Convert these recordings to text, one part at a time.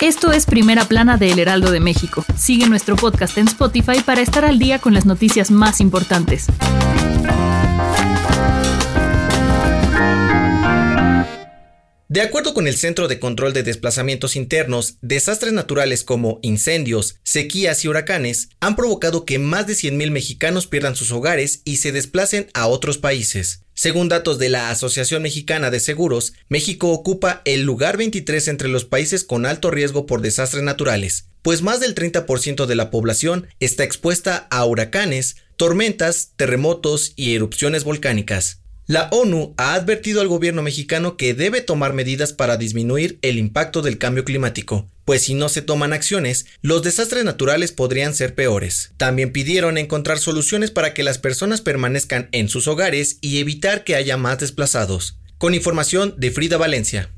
Esto es Primera Plana de El Heraldo de México. Sigue nuestro podcast en Spotify para estar al día con las noticias más importantes. De acuerdo con el Centro de Control de Desplazamientos Internos, desastres naturales como incendios, sequías y huracanes han provocado que más de 100.000 mexicanos pierdan sus hogares y se desplacen a otros países. Según datos de la Asociación Mexicana de Seguros, México ocupa el lugar 23 entre los países con alto riesgo por desastres naturales, pues más del 30% de la población está expuesta a huracanes, tormentas, terremotos y erupciones volcánicas. La ONU ha advertido al gobierno mexicano que debe tomar medidas para disminuir el impacto del cambio climático, pues si no se toman acciones, los desastres naturales podrían ser peores. También pidieron encontrar soluciones para que las personas permanezcan en sus hogares y evitar que haya más desplazados. Con información de Frida Valencia.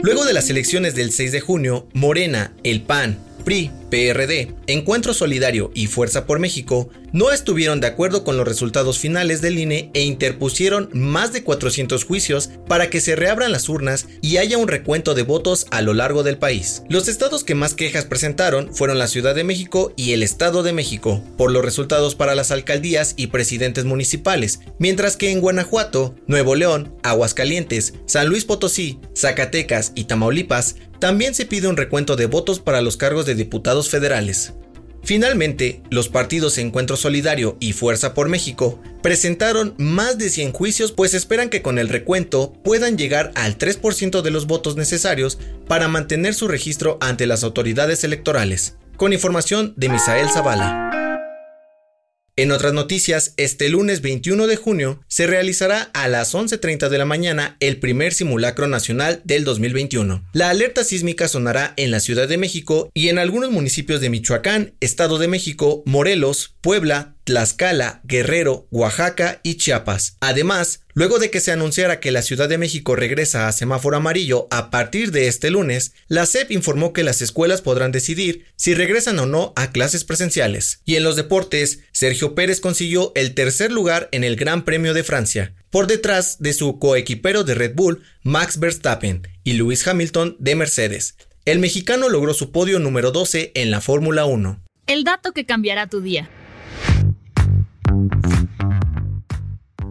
Luego de las elecciones del 6 de junio, Morena, el PAN, PRI, PRD, Encuentro Solidario y Fuerza por México no estuvieron de acuerdo con los resultados finales del INE e interpusieron más de 400 juicios para que se reabran las urnas y haya un recuento de votos a lo largo del país. Los estados que más quejas presentaron fueron la Ciudad de México y el Estado de México, por los resultados para las alcaldías y presidentes municipales, mientras que en Guanajuato, Nuevo León, Aguascalientes, San Luis Potosí, Zacatecas y Tamaulipas también se pide un recuento de votos para los cargos de federales. Finalmente, los partidos Encuentro Solidario y Fuerza por México presentaron más de 100 juicios pues esperan que con el recuento puedan llegar al 3% de los votos necesarios para mantener su registro ante las autoridades electorales. Con información de Misael Zavala. En otras noticias, este lunes 21 de junio se realizará a las 11.30 de la mañana el primer simulacro nacional del 2021. La alerta sísmica sonará en la Ciudad de México y en algunos municipios de Michoacán, Estado de México, Morelos, Puebla, Tlaxcala, Guerrero, Oaxaca y Chiapas. Además, luego de que se anunciara que la Ciudad de México regresa a semáforo amarillo a partir de este lunes, la SEP informó que las escuelas podrán decidir si regresan o no a clases presenciales. Y en los deportes, Sergio Pérez consiguió el tercer lugar en el Gran Premio de Francia, por detrás de su coequipero de Red Bull, Max Verstappen, y Lewis Hamilton de Mercedes. El mexicano logró su podio número 12 en la Fórmula 1. El dato que cambiará tu día.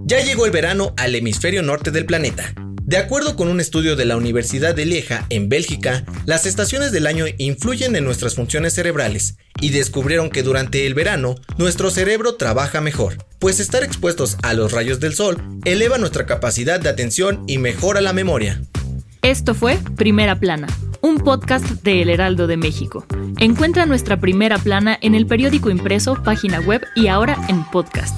Ya llegó el verano al hemisferio norte del planeta. De acuerdo con un estudio de la Universidad de Lieja, en Bélgica, las estaciones del año influyen en nuestras funciones cerebrales y descubrieron que durante el verano nuestro cerebro trabaja mejor, pues estar expuestos a los rayos del sol eleva nuestra capacidad de atención y mejora la memoria. Esto fue Primera Plana, un podcast de El Heraldo de México. Encuentra nuestra Primera Plana en el periódico impreso, página web y ahora en podcast.